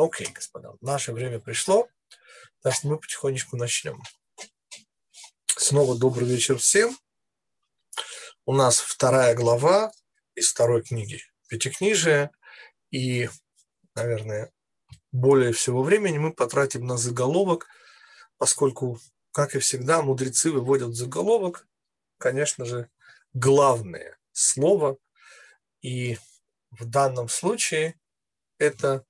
Окей, господа, наше время пришло, так что мы потихонечку начнем. Снова добрый вечер всем. У нас вторая глава из второй книги Пятикнижия, и, наверное, более всего времени мы потратим на заголовок, поскольку, как и всегда, мудрецы выводят заголовок, конечно же, главное слово, и в данном случае это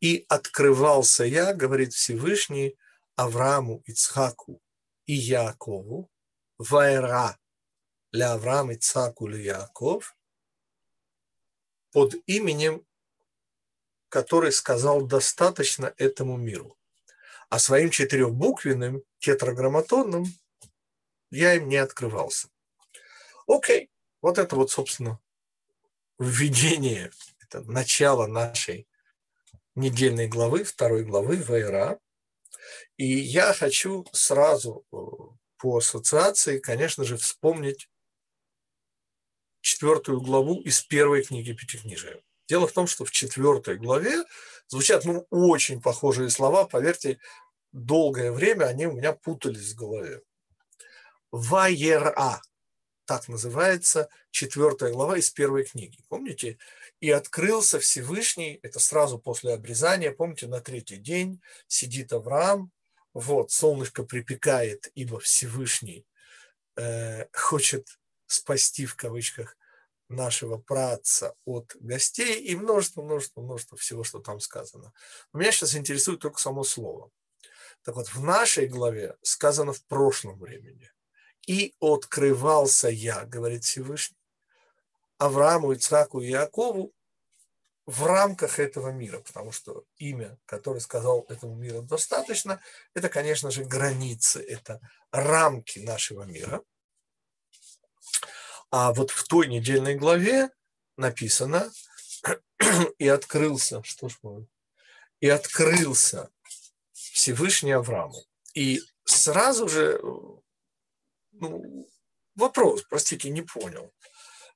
и открывался я, говорит Всевышний, Аврааму, Ицхаку и Якову, Вайра для Авраама, Ицхаку или Яков, под именем, который сказал достаточно этому миру. А своим четырехбуквенным, тетраграмматонным я им не открывался. Окей, вот это вот, собственно, введение, это начало нашей недельной главы, второй главы Вайра. И я хочу сразу э, по ассоциации, конечно же, вспомнить четвертую главу из первой книги Пятикнижия. Дело в том, что в четвертой главе звучат ну, очень похожие слова. Поверьте, долгое время они у меня путались в голове. Вайера, так называется четвертая глава из первой книги. Помните, и открылся Всевышний, это сразу после обрезания, помните, на третий день сидит Авраам, вот, солнышко припекает, ибо Всевышний э, хочет спасти, в кавычках, нашего праца от гостей и множество, множество, множество всего, что там сказано. Но меня сейчас интересует только само слово. Так вот, в нашей главе сказано в прошлом времени. «И открывался я», говорит Всевышний, Аврааму, Ицхаку и Якову в рамках этого мира, потому что имя, которое сказал этому миру достаточно, это, конечно же, границы, это рамки нашего мира. А вот в той недельной главе написано и открылся, что ж мы, и открылся Всевышний Аврааму. И сразу же ну, вопрос, простите, не понял.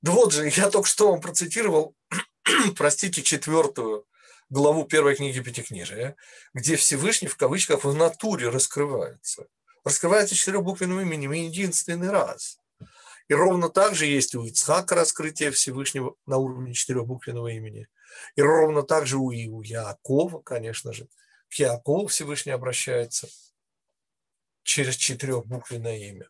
Да вот же, я только что вам процитировал, простите, четвертую главу первой книги Пятикнижия, где Всевышний в кавычках в натуре раскрывается. Раскрывается четырехбуквенным именем единственный раз. И ровно так же есть у Ицхака раскрытие Всевышнего на уровне четырехбуквенного имени. И ровно так же у, и у Якова, конечно же. К Якову Всевышний обращается через четырехбуквенное имя.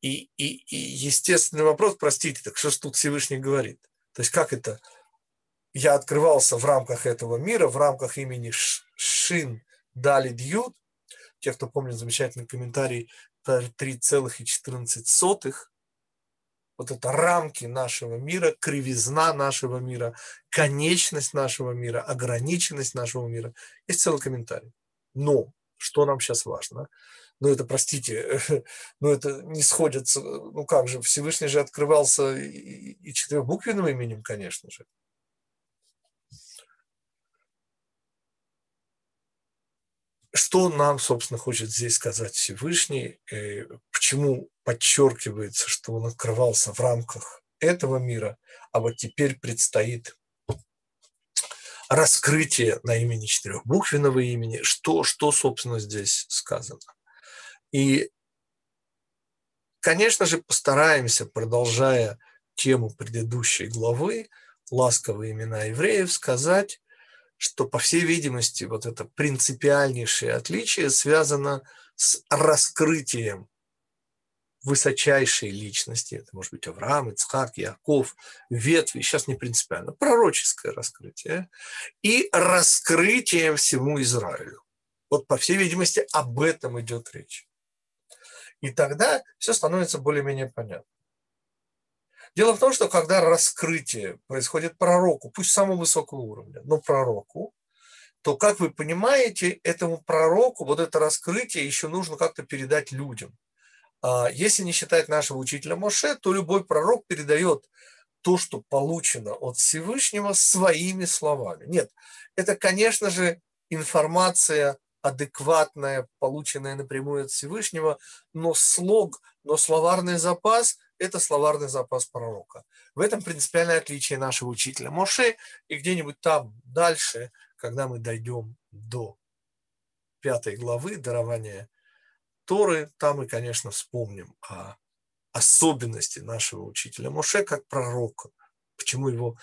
И, и, и естественный вопрос, простите, так что ж тут Всевышний говорит? То есть как это? Я открывался в рамках этого мира, в рамках имени Шин Дали Дьют. Те, кто помнит замечательный комментарий 3,14. Вот это рамки нашего мира, кривизна нашего мира, конечность нашего мира, ограниченность нашего мира. Есть целый комментарий. Но, что нам сейчас важно – ну это, простите, ну это не сходится, ну как же, Всевышний же открывался и, и четырехбуквенным именем, конечно же. Что нам, собственно, хочет здесь сказать Всевышний? Э, почему подчеркивается, что он открывался в рамках этого мира, а вот теперь предстоит раскрытие на имени четырехбуквенного имени? Что, что собственно, здесь сказано? И, конечно же, постараемся, продолжая тему предыдущей главы, ласковые имена евреев, сказать, что, по всей видимости, вот это принципиальнейшее отличие связано с раскрытием высочайшей личности, это может быть Авраам, Ицхак, Яков, ветви, сейчас не принципиально, пророческое раскрытие, и раскрытием всему Израилю. Вот, по всей видимости, об этом идет речь. И тогда все становится более-менее понятно. Дело в том, что когда раскрытие происходит пророку, пусть самого высокого уровня, но пророку, то, как вы понимаете, этому пророку вот это раскрытие еще нужно как-то передать людям. А если не считать нашего учителя Моше, то любой пророк передает то, что получено от Всевышнего, своими словами. Нет, это, конечно же, информация адекватное, полученное напрямую от Всевышнего, но слог, но словарный запас – это словарный запас пророка. В этом принципиальное отличие нашего учителя Моше, и где-нибудь там дальше, когда мы дойдем до пятой главы дарования Торы, там мы, конечно, вспомним о особенности нашего учителя Моше как пророка, почему его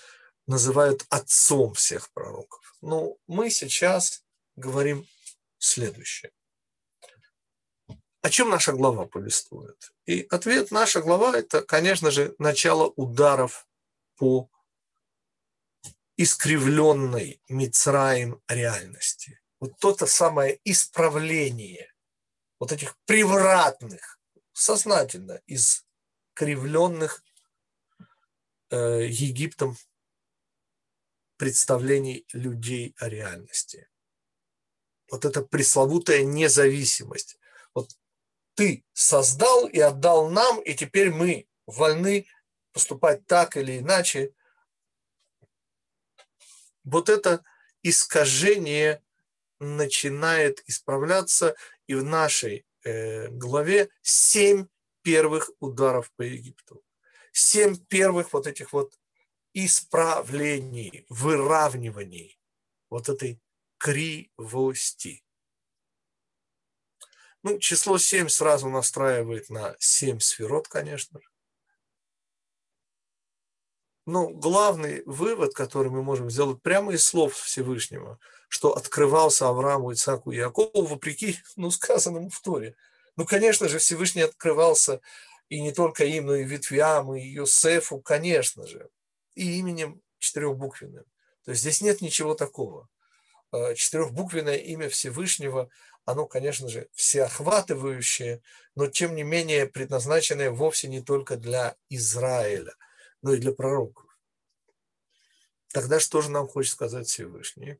называют отцом всех пророков. Но мы сейчас говорим следующее. О чем наша глава повествует? И ответ наша глава – это, конечно же, начало ударов по искривленной Мицраем реальности. Вот то-то самое исправление вот этих превратных, сознательно искривленных э, Египтом представлений людей о реальности. Вот эта пресловутая независимость. Вот ты создал и отдал нам, и теперь мы вольны поступать так или иначе. Вот это искажение начинает исправляться, и в нашей э, главе семь первых ударов по Египту. Семь первых вот этих вот исправлений, выравниваний вот этой кривости. Ну, число 7 сразу настраивает на 7 сферот, конечно же. Но главный вывод, который мы можем сделать прямо из слов Всевышнего, что открывался Аврааму, Ицаку и Якову, вопреки ну, сказанному в Торе. Ну, конечно же, Всевышний открывался и не только им, но и ветвям, и Йосефу, конечно же, и именем четырехбуквенным. То есть здесь нет ничего такого. Э, четырехбуквенное имя Всевышнего, оно, конечно же, всеохватывающее, но тем не менее предназначенное вовсе не только для Израиля, но и для пророков. Тогда что же нам хочет сказать Всевышний?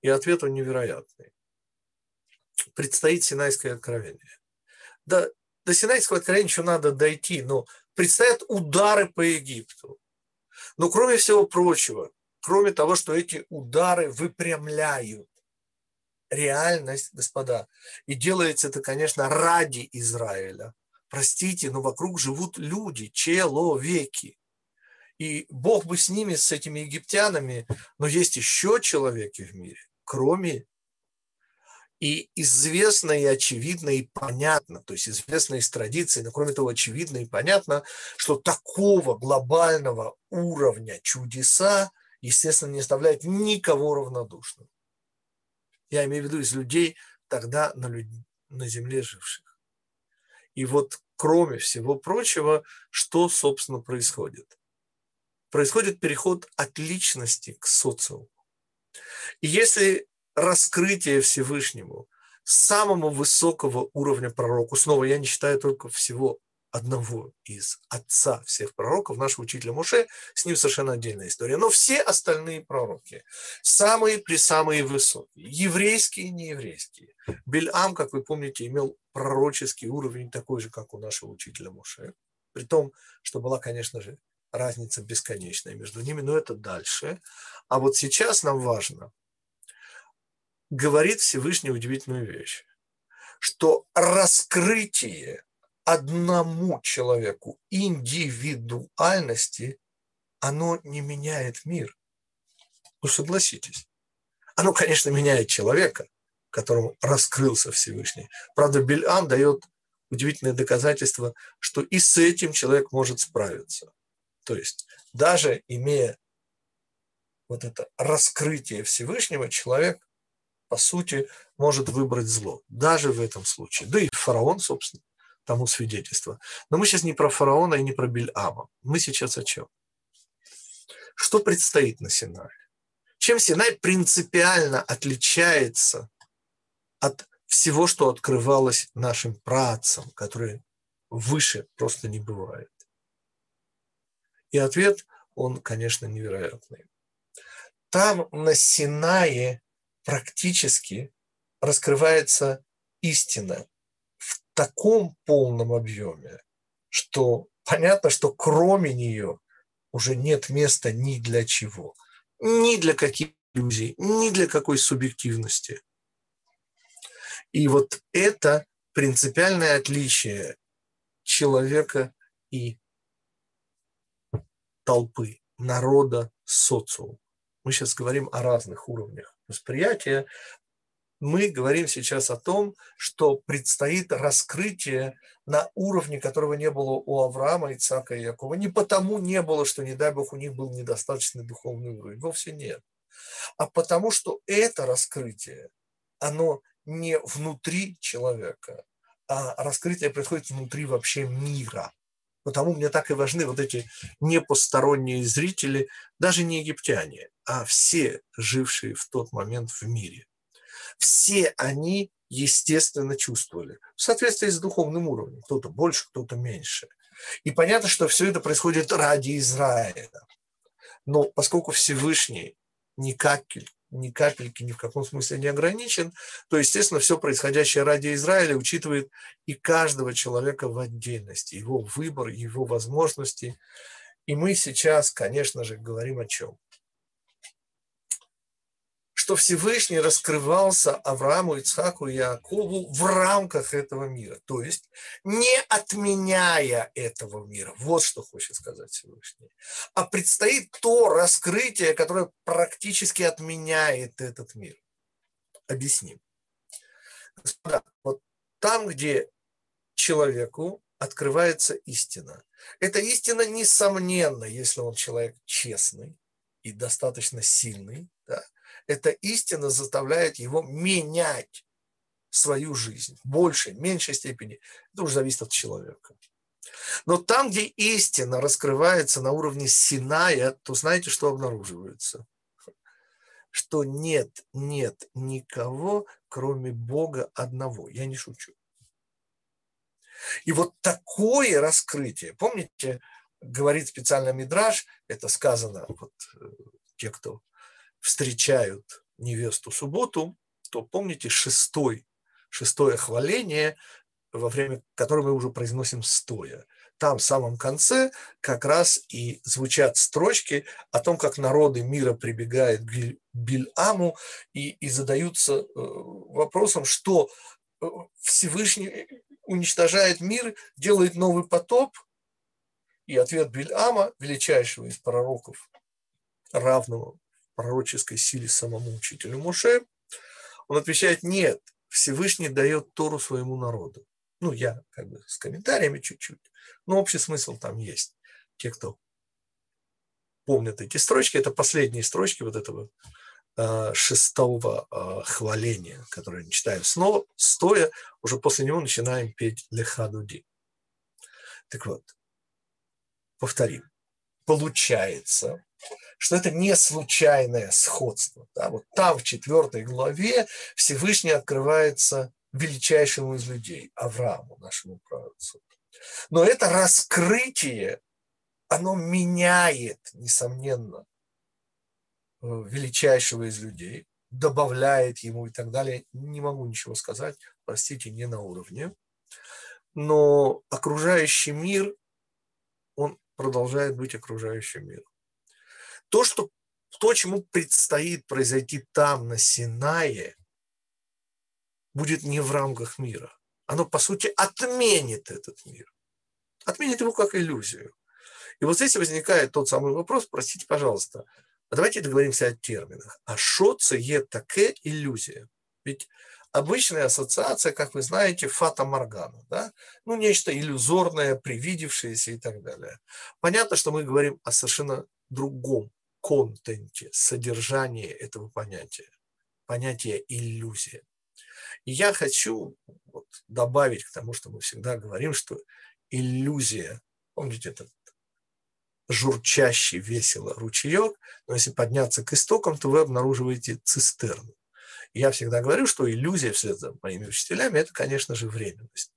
И ответ он невероятный. Предстоит Синайское откровение. Да, до Синайского откровения еще надо дойти, но предстоят удары по Египту. Но кроме всего прочего, кроме того, что эти удары выпрямляют реальность, господа, и делается это, конечно, ради Израиля. Простите, но вокруг живут люди, человеки. И Бог бы с ними, с этими египтянами, но есть еще человеки в мире, кроме и известно, и очевидно, и понятно, то есть известно из традиции, но кроме того очевидно и понятно, что такого глобального уровня чудеса, естественно, не оставляет никого равнодушным. Я имею в виду из людей тогда на, люд... на земле живших. И вот кроме всего прочего, что, собственно, происходит? Происходит переход от личности к социуму. И если раскрытие Всевышнему, самого высокого уровня пророку. Снова я не считаю только всего одного из отца всех пророков, нашего учителя Муше, с ним совершенно отдельная история. Но все остальные пророки, самые при самые высокие, еврейские и нееврейские. Бельам, как вы помните, имел пророческий уровень такой же, как у нашего учителя Муше. При том, что была, конечно же, разница бесконечная между ними, но это дальше. А вот сейчас нам важно говорит Всевышний удивительную вещь, что раскрытие одному человеку индивидуальности, оно не меняет мир. Ну, согласитесь. Оно, конечно, меняет человека, которому раскрылся Всевышний. Правда, Бельам дает удивительное доказательство, что и с этим человек может справиться. То есть, даже имея вот это раскрытие Всевышнего, человек по сути, может выбрать зло, даже в этом случае. Да и фараон, собственно, тому свидетельство. Но мы сейчас не про фараона и не про Бельама. Мы сейчас о чем? Что предстоит на Синае? Чем Синай принципиально отличается от всего, что открывалось нашим працам, которые выше просто не бывает? И ответ, он, конечно, невероятный. Там на Синае практически раскрывается истина таком полном объеме, что понятно, что кроме нее уже нет места ни для чего, ни для каких иллюзий, ни для какой субъективности. И вот это принципиальное отличие человека и толпы, народа, социума. Мы сейчас говорим о разных уровнях восприятия, мы говорим сейчас о том, что предстоит раскрытие на уровне, которого не было у Авраама, Ицака и Якова. Не потому не было, что, не дай Бог, у них был недостаточный духовный уровень. Вовсе нет. А потому что это раскрытие, оно не внутри человека, а раскрытие происходит внутри вообще мира. Потому мне так и важны вот эти непосторонние зрители, даже не египтяне, а все жившие в тот момент в мире. Все они, естественно, чувствовали в соответствии с духовным уровнем. Кто-то больше, кто-то меньше. И понятно, что все это происходит ради Израиля. Но поскольку Всевышний ни капельки, ни капельки ни в каком смысле не ограничен, то, естественно, все происходящее ради Израиля учитывает и каждого человека в отдельности, его выбор, его возможности. И мы сейчас, конечно же, говорим о чем? Что Всевышний раскрывался Аврааму, Ицхаку и Якову в рамках этого мира, то есть не отменяя этого мира. Вот что хочет сказать Всевышний. А предстоит то раскрытие, которое практически отменяет этот мир. Объясним. Господа, вот там, где человеку открывается истина. Эта истина, несомненно, если он человек честный и достаточно сильный, эта истина заставляет его менять свою жизнь в большей, меньшей степени. Это уже зависит от человека. Но там, где истина раскрывается на уровне Синая, то знаете, что обнаруживается? Что нет, нет никого, кроме Бога одного. Я не шучу. И вот такое раскрытие, помните, говорит специально Мидраж, это сказано, вот э, те, кто встречают невесту субботу, то помните шестой, шестое хваление, во время которого мы уже произносим стоя. Там в самом конце как раз и звучат строчки о том, как народы мира прибегают к Бильаму и, и задаются э, вопросом, что э, Всевышний уничтожает мир, делает новый потоп, и ответ Бильама, величайшего из пророков, равного пророческой силе самому учителю Муше, он отвечает, нет, Всевышний дает Тору своему народу. Ну, я как бы с комментариями чуть-чуть, но общий смысл там есть. Те, кто помнят эти строчки, это последние строчки вот этого э, шестого э, хваления, которое мы читаем снова, стоя, уже после него начинаем петь Лехадуди. Так вот, повторим. Получается, что это не случайное сходство. Да? Вот там, в четвертой главе, Всевышний открывается величайшему из людей, Аврааму, нашему праотцу. Но это раскрытие, оно меняет, несомненно, э, величайшего из людей, добавляет ему и так далее. Не могу ничего сказать, простите, не на уровне. Но окружающий мир, он продолжает быть окружающим миром. То, что, то, чему предстоит произойти там, на Синае, будет не в рамках мира. Оно, по сути, отменит этот мир. Отменит его как иллюзию. И вот здесь возникает тот самый вопрос, простите, пожалуйста, а давайте договоримся о терминах. А что це таке иллюзия? Ведь обычная ассоциация, как вы знаете, фата моргана, да? ну нечто иллюзорное, привидевшееся и так далее. Понятно, что мы говорим о совершенно другом контенте, содержании этого понятия, понятия иллюзия. И я хочу вот добавить к тому, что мы всегда говорим, что иллюзия, помните этот журчащий весело ручеек, но если подняться к истокам, то вы обнаруживаете цистерну. Я всегда говорю, что иллюзия вслед за моими учителями – это, конечно же, временность.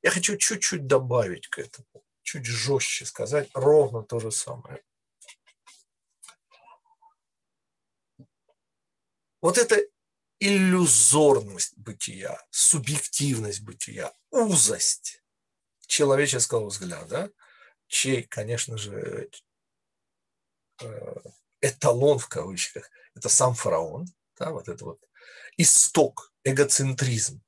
Я хочу чуть-чуть добавить к этому, чуть жестче сказать ровно то же самое. Вот эта иллюзорность бытия, субъективность бытия, узость человеческого взгляда, чей, конечно же, э, эталон в кавычках, это сам фараон, да, вот это вот исток, эгоцентризм.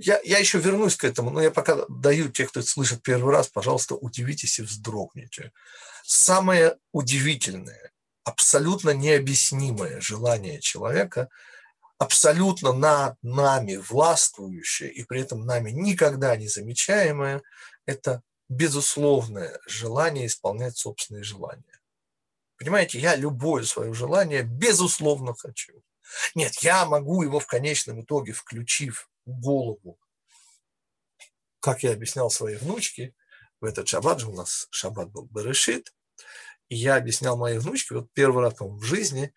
Я, я еще вернусь к этому, но я пока даю тех, кто это слышит первый раз, пожалуйста, удивитесь и вздрогните. Самое удивительное абсолютно необъяснимое желание человека, абсолютно над нами властвующее и при этом нами никогда не замечаемое, это безусловное желание исполнять собственные желания. Понимаете, я любое свое желание безусловно хочу. Нет, я могу его в конечном итоге, включив голову, как я объяснял своей внучке, в этот шаббат же у нас шаббат был Берешит, я объяснял моей внучке, вот первый раз в жизни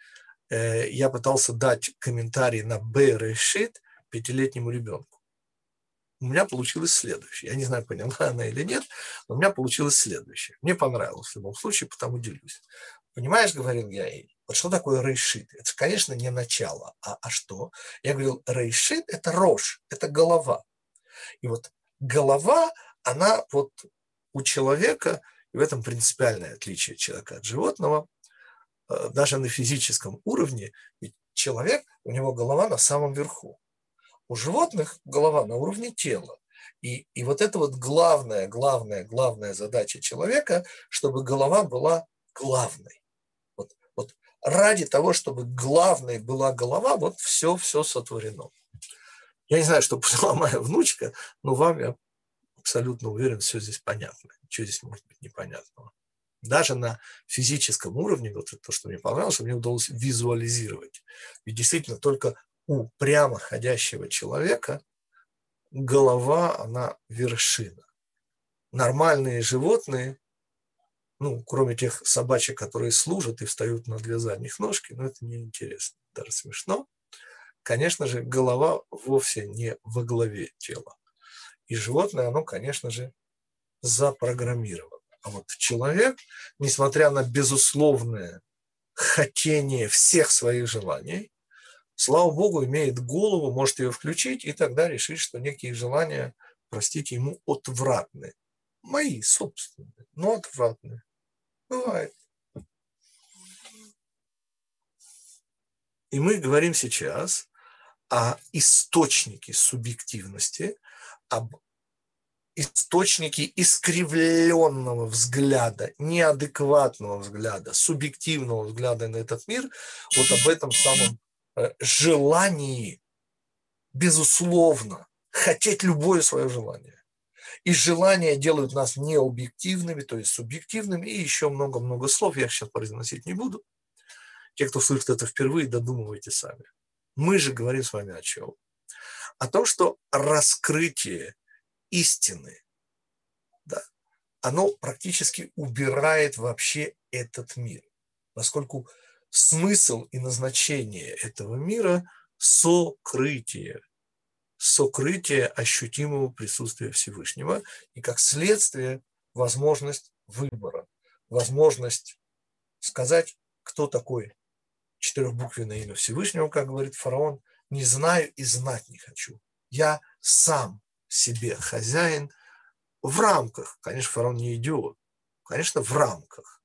э, я пытался дать комментарий на Берешит пятилетнему ребенку. У меня получилось следующее. Я не знаю, поняла она или нет, но у меня получилось следующее. Мне понравилось в любом случае, потому делюсь. Понимаешь, говорил я ей, вот что такое рейшит? Это, конечно, не начало. А, а что? Я говорил, рейшит – это рожь, это голова. И вот голова, она вот у человека, и в этом принципиальное отличие человека от животного, э, даже на физическом уровне, ведь человек, у него голова на самом верху. У животных голова на уровне тела. И, и вот это вот главная, главная, главная задача человека, чтобы голова была главной ради того, чтобы главной была голова, вот все, все сотворено. Я не знаю, что поняла моя внучка, но вам, я абсолютно уверен, все здесь понятно. Ничего здесь может быть непонятного. Даже на физическом уровне, вот это то, что мне понравилось, что мне удалось визуализировать. Ведь действительно только у прямо ходящего человека голова, она вершина. Нормальные животные ну, кроме тех собачек, которые служат и встают на две задних ножки, но это неинтересно, даже смешно. Конечно же, голова вовсе не во главе тела. И животное, оно, конечно же, запрограммировано. А вот человек, несмотря на безусловное хотение всех своих желаний, слава богу, имеет голову, может ее включить и тогда решить, что некие желания, простите, ему отвратны. Мои собственные, но отвратные. Бывает. И мы говорим сейчас о источнике субъективности, об источнике искривленного взгляда, неадекватного взгляда, субъективного взгляда на этот мир, вот об этом самом э, желании, безусловно, хотеть любое свое желание. И желания делают нас необъективными, то есть субъективными, и еще много-много слов, я сейчас произносить не буду. Те, кто слышит это впервые, додумывайте сами. Мы же говорим с вами о чем? О том, что раскрытие истины, да, оно практически убирает вообще этот мир, поскольку смысл и назначение этого мира – сокрытие, сокрытие ощутимого присутствия Всевышнего и как следствие возможность выбора, возможность сказать, кто такой четырехбуквенное имя Всевышнего, как говорит фараон, не знаю и знать не хочу. Я сам себе хозяин в рамках. Конечно, фараон не идиот. Конечно, в рамках.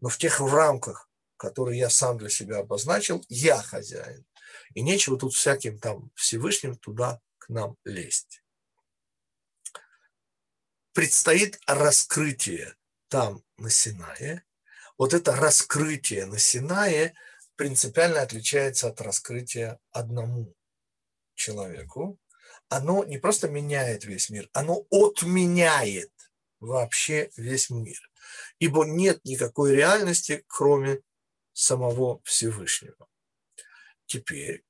Но в тех рамках, которые я сам для себя обозначил, я хозяин. И нечего тут всяким там Всевышним туда к нам лезть. Предстоит раскрытие там на Синае. Вот это раскрытие на Синае принципиально отличается от раскрытия одному человеку. Оно не просто меняет весь мир, оно отменяет вообще весь мир. Ибо нет никакой реальности, кроме самого Всевышнего. Теперь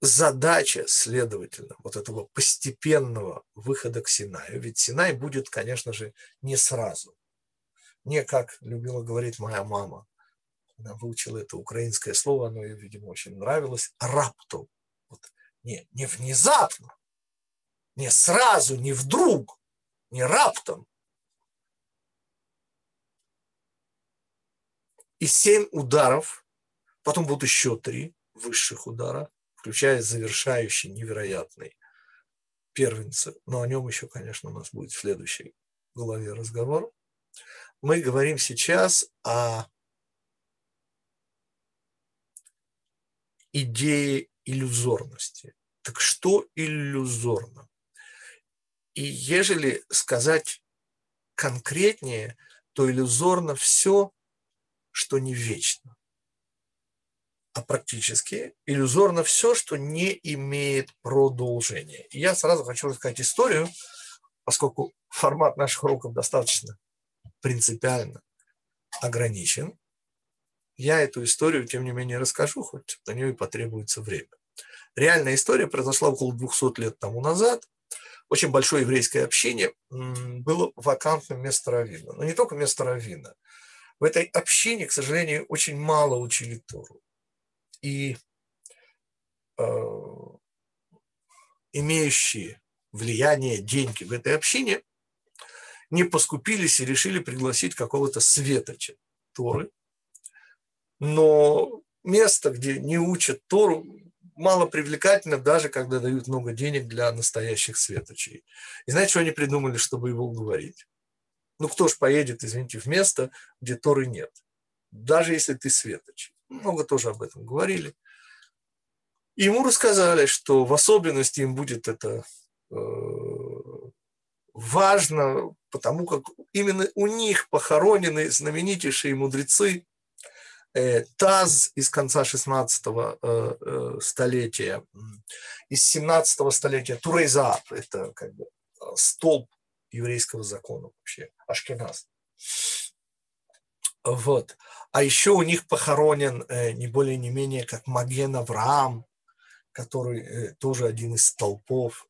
задача, следовательно, вот этого постепенного выхода к Синаю, ведь Синай будет, конечно же, не сразу. Не как любила говорить моя мама, она выучила это украинское слово, оно ей, видимо, очень нравилось, раптом. Не, не внезапно, не сразу, не вдруг, не раптом. И семь ударов, потом будут еще три высших удара, включая завершающий невероятный первенца, но о нем еще, конечно, у нас будет в следующей главе разговор. Мы говорим сейчас о идее иллюзорности. Так что иллюзорно? И ежели сказать конкретнее, то иллюзорно все, что не вечно, а практически иллюзорно все, что не имеет продолжения. И я сразу хочу рассказать историю, поскольку формат наших уроков достаточно принципиально ограничен, я эту историю, тем не менее, расскажу, хоть на нее и потребуется время. Реальная история произошла около 200 лет тому назад. Очень большое еврейское общение было вакантным место раввина. Но не только место раввина. В этой общине, к сожалению, очень мало учили Тору. И э, имеющие влияние, деньги в этой общине не поскупились и решили пригласить какого-то светоча Торы, но место, где не учат Тору, мало привлекательно, даже когда дают много денег для настоящих светочей. И знаете, что они придумали, чтобы его уговорить? Ну, кто ж поедет, извините, в место, где Торы нет? Даже если ты светоч. Много тоже об этом говорили. И ему рассказали, что в особенности им будет это э, важно, потому как именно у них похоронены знаменитейшие мудрецы Таз из конца 16 э, э, столетия, из 17 столетия Турейзап, это как бы столб еврейского закона вообще, Ашкеназ. Вот. А еще у них похоронен не более не менее как Маген Авраам, который тоже один из столпов.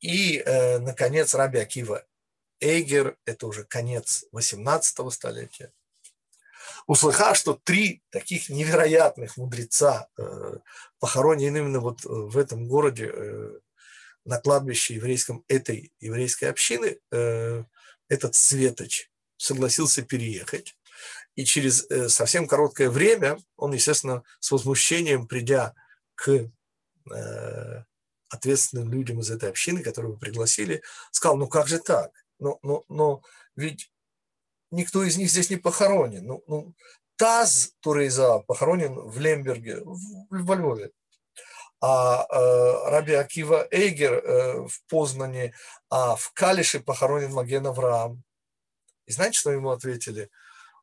И, наконец, Раби Акива Эйгер, это уже конец 18 столетия услыхав, что три таких невероятных мудреца э, похоронены именно вот э, в этом городе э, на кладбище еврейском этой еврейской общины, этот Светоч согласился переехать. И через совсем короткое время он, естественно, с возмущением, придя к ответственным людям из этой общины, которые вы пригласили, сказал, ну как же так? Но, но, но ведь никто из них здесь не похоронен. Ну, ну, Таз Турейза похоронен в Лемберге, в, во Львове. А э, Раби Акива Эйгер э, в Познане, а в Калише похоронен Маген Авраам. И знаете, что ему ответили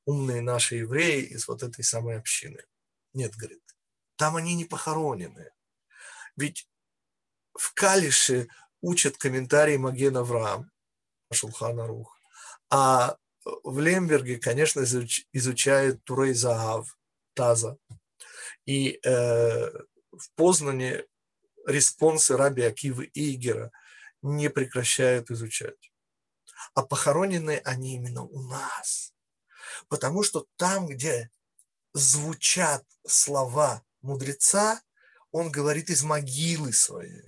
умные наши евреи из вот этой самой общины? Нет, говорит, там они не похоронены. Ведь в Калише учат комментарии Маген Авраам, Шулхана Рух, а в Лемберге, конечно, изучают Турей Загав, Таза. И э, в Познане респонсы Раби Акивы Игера не прекращают изучать. А похоронены они именно у нас. Потому что там, где звучат слова мудреца, он говорит из могилы своей.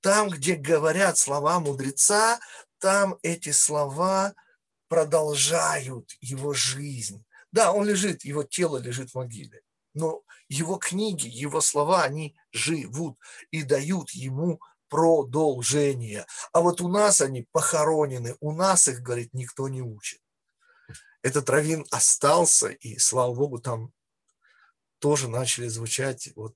Там, где говорят слова мудреца, там эти слова – продолжают его жизнь. Да, он лежит, его тело лежит в могиле, но его книги, его слова, они живут и дают ему продолжение. А вот у нас они похоронены, у нас их, говорит, никто не учит. Этот раввин остался, и, слава богу, там тоже начали звучать вот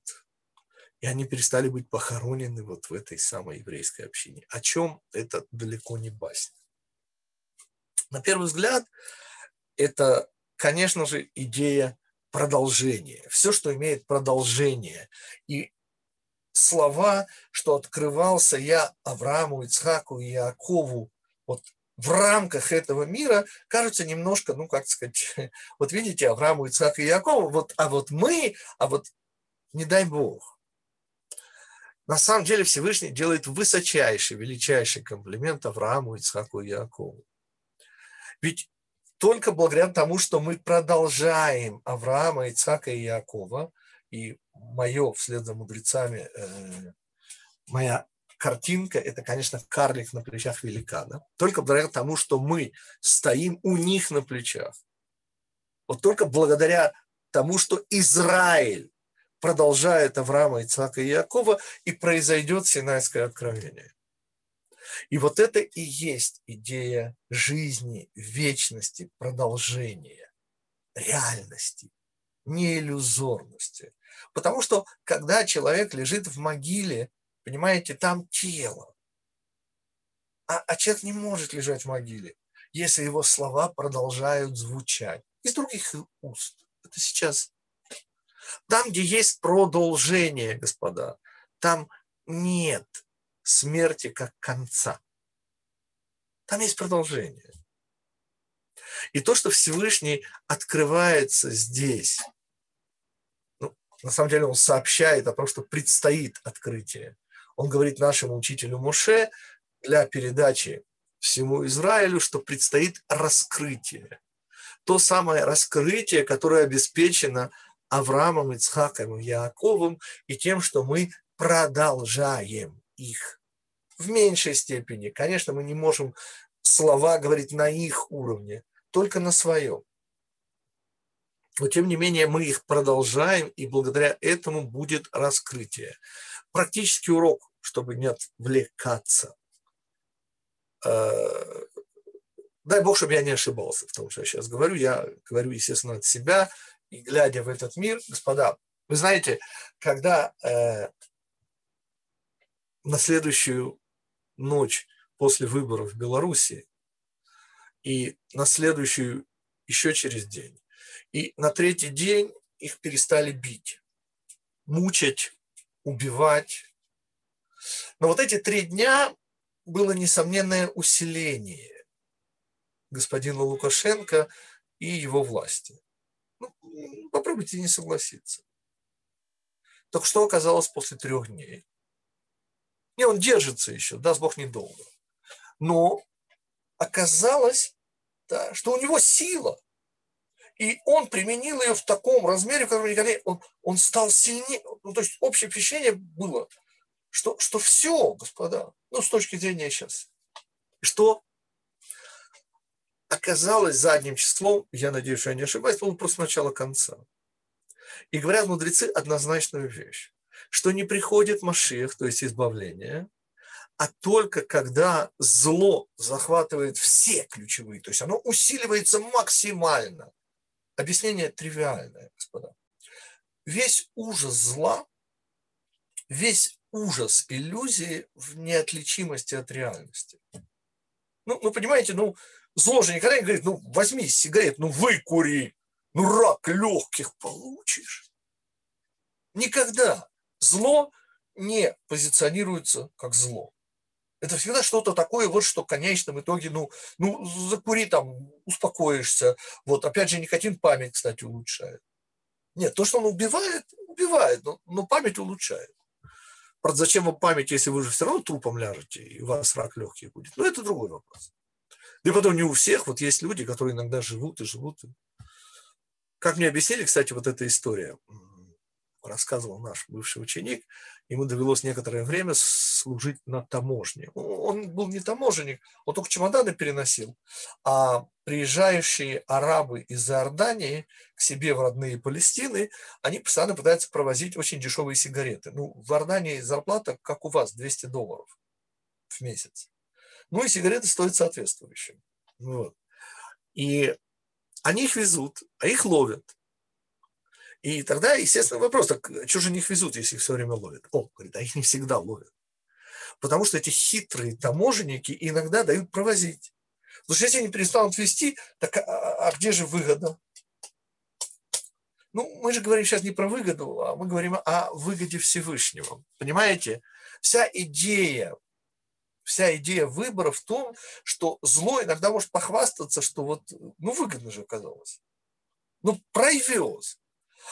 и они перестали быть похоронены вот в этой самой еврейской общине. О чем это далеко не басня. На первый взгляд, это, конечно же, идея продолжения. Все, что имеет продолжение. И слова, что открывался я Аврааму, Ицхаку и Якову вот в рамках этого мира, кажутся немножко, ну, как сказать, вот видите, Аврааму, Ицхаку и Якову, вот, а вот мы, а вот не дай Бог. На самом деле Всевышний делает высочайший, величайший комплимент Аврааму, Ицхаку и Якову. Ведь только благодаря тому, что мы продолжаем Авраама, Ицака и Якова, и мое вслед за мудрецами, э, моя картинка – это, конечно, карлик на плечах великана. Только благодаря тому, что мы стоим у них на плечах. Вот только благодаря тому, что Израиль продолжает Авраама, Ицака и Якова, и произойдет Синайское откровение. И вот это и есть идея жизни, вечности, продолжения, реальности, не иллюзорности. Потому что когда человек лежит в могиле, понимаете, там тело. А, а человек не может лежать в могиле, если его слова продолжают звучать. из других уст. Это сейчас. Там, где есть продолжение, господа, там нет смерти как конца. Там есть продолжение. И то, что Всевышний открывается здесь, ну, на самом деле он сообщает о том, что предстоит открытие. Он говорит нашему учителю Муше для передачи всему Израилю, что предстоит раскрытие. То самое раскрытие, которое обеспечено Авраамом, Ицхаком Яаковым, и тем, что мы продолжаем их в меньшей степени. Конечно, мы не можем слова говорить на их уровне, только на своем. Но тем не менее мы их продолжаем, и благодаря этому будет раскрытие. Практический урок, чтобы не отвлекаться. Э, дай Бог, чтобы я не ошибался в том, что я сейчас говорю. Я говорю, естественно, от себя. И глядя в этот мир, господа, вы знаете, когда э, на следующую ночь после выборов в Беларуси и на следующую еще через день. И на третий день их перестали бить, мучать, убивать. Но вот эти три дня было несомненное усиление господина Лукашенко и его власти. Ну, попробуйте не согласиться. Так что оказалось после трех дней? Не, он держится еще, даст Бог, недолго. Но оказалось, да, что у него сила. И он применил ее в таком размере, в котором никогда он, он стал сильнее. Ну, то есть общее впечатление было, что, что все, господа, ну, с точки зрения сейчас, что оказалось задним числом, я надеюсь, я не ошибаюсь, по просто начало конца. И говорят мудрецы однозначную вещь, что не приходит Машиах, то есть избавление, а только когда зло захватывает все ключевые, то есть оно усиливается максимально. Объяснение тривиальное, господа. Весь ужас зла, весь ужас иллюзии в неотличимости от реальности. Ну, ну понимаете, ну, зло же никогда не говорит, ну, возьми сигарет, ну, выкури, ну, рак легких получишь. Никогда зло не позиционируется как зло. Это всегда что-то такое, вот что в конечном итоге, ну, ну, закури там, успокоишься. Вот, опять же, никотин память, кстати, улучшает. Нет, то, что он убивает, убивает, но, но память улучшает. Правда, зачем вам память, если вы же все равно трупом ляжете, и у вас рак легких будет? Ну, это другой вопрос. И потом не у всех, вот есть люди, которые иногда живут и живут. Как мне объяснили, кстати, вот эта история рассказывал наш бывший ученик, ему довелось некоторое время служить на таможне. Он был не таможенник, он только чемоданы переносил, а приезжающие арабы из Иордании к себе в родные Палестины, они постоянно пытаются провозить очень дешевые сигареты. Ну, в Иордании зарплата, как у вас, 200 долларов в месяц. Ну и сигареты стоят соответствующим. Вот. И они их везут, а их ловят. И тогда, естественно, вопрос, так что же их везут, если их все время ловят? О, говорит, а их не всегда ловят. Потому что эти хитрые таможенники иногда дают провозить. Потому что если они перестанут вести, так а, а, а где же выгода? Ну, мы же говорим сейчас не про выгоду, а мы говорим о выгоде Всевышнего. Понимаете? Вся идея, вся идея выбора в том, что зло иногда может похвастаться, что вот, ну, выгодно же оказалось. Ну, провез.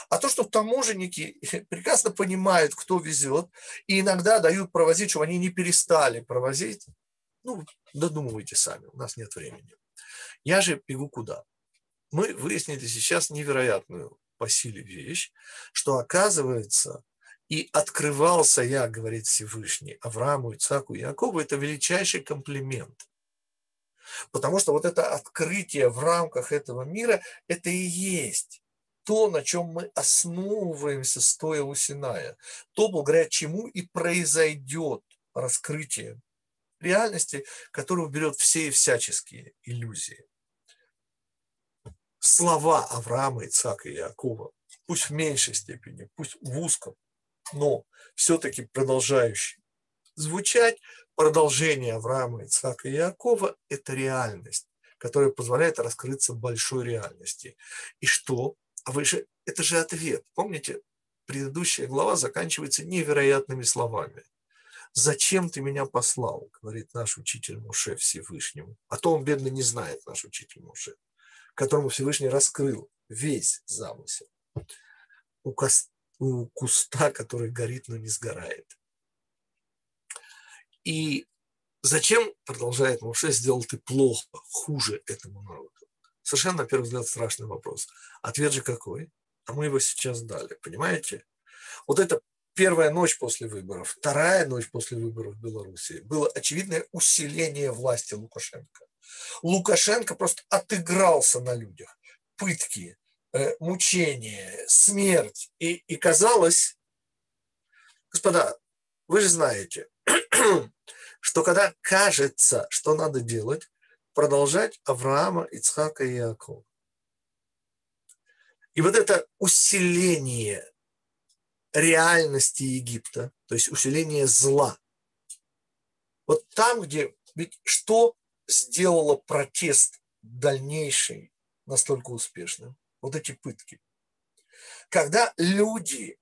А то, что таможенники прекрасно понимают, кто везет, и иногда дают провозить, чтобы они не перестали провозить, ну, додумывайте сами, у нас нет времени. Я же бегу куда? Мы выяснили сейчас невероятную по силе вещь, что оказывается, и открывался я, говорит Всевышний, Аврааму, Ицаку Якову, это величайший комплимент. Потому что вот это открытие в рамках этого мира, это и есть то, на чем мы основываемся, стоя у Синая, то, благодаря чему и произойдет раскрытие реальности, которая уберет все и всяческие иллюзии. Слова Авраама, Ицака и Якова, пусть в меньшей степени, пусть в узком, но все-таки продолжающие звучать, продолжение Авраама, Ицака и Якова – это реальность, которая позволяет раскрыться большой реальности. И что? А вы же, это же ответ. Помните, предыдущая глава заканчивается невероятными словами. «Зачем ты меня послал?» – говорит наш учитель Муше Всевышнему. А то он, бедно, не знает, наш учитель Муше, которому Всевышний раскрыл весь замысел. У, кос... у куста, который горит, но не сгорает. И зачем, продолжает Муше, сделал ты плохо, хуже этому народу? Совершенно, на первый взгляд, страшный вопрос. Ответ же какой? А мы его сейчас дали, понимаете? Вот это первая ночь после выборов, вторая ночь после выборов в Беларуси было очевидное усиление власти Лукашенко. Лукашенко просто отыгрался на людях. Пытки, э, мучения, смерть. И, и казалось, господа, вы же знаете, что когда кажется, что надо делать, продолжать Авраама, Ицхака и Иакова. И вот это усиление реальности Египта, то есть усиление зла. Вот там, где ведь что сделало протест дальнейший настолько успешным? Вот эти пытки. Когда люди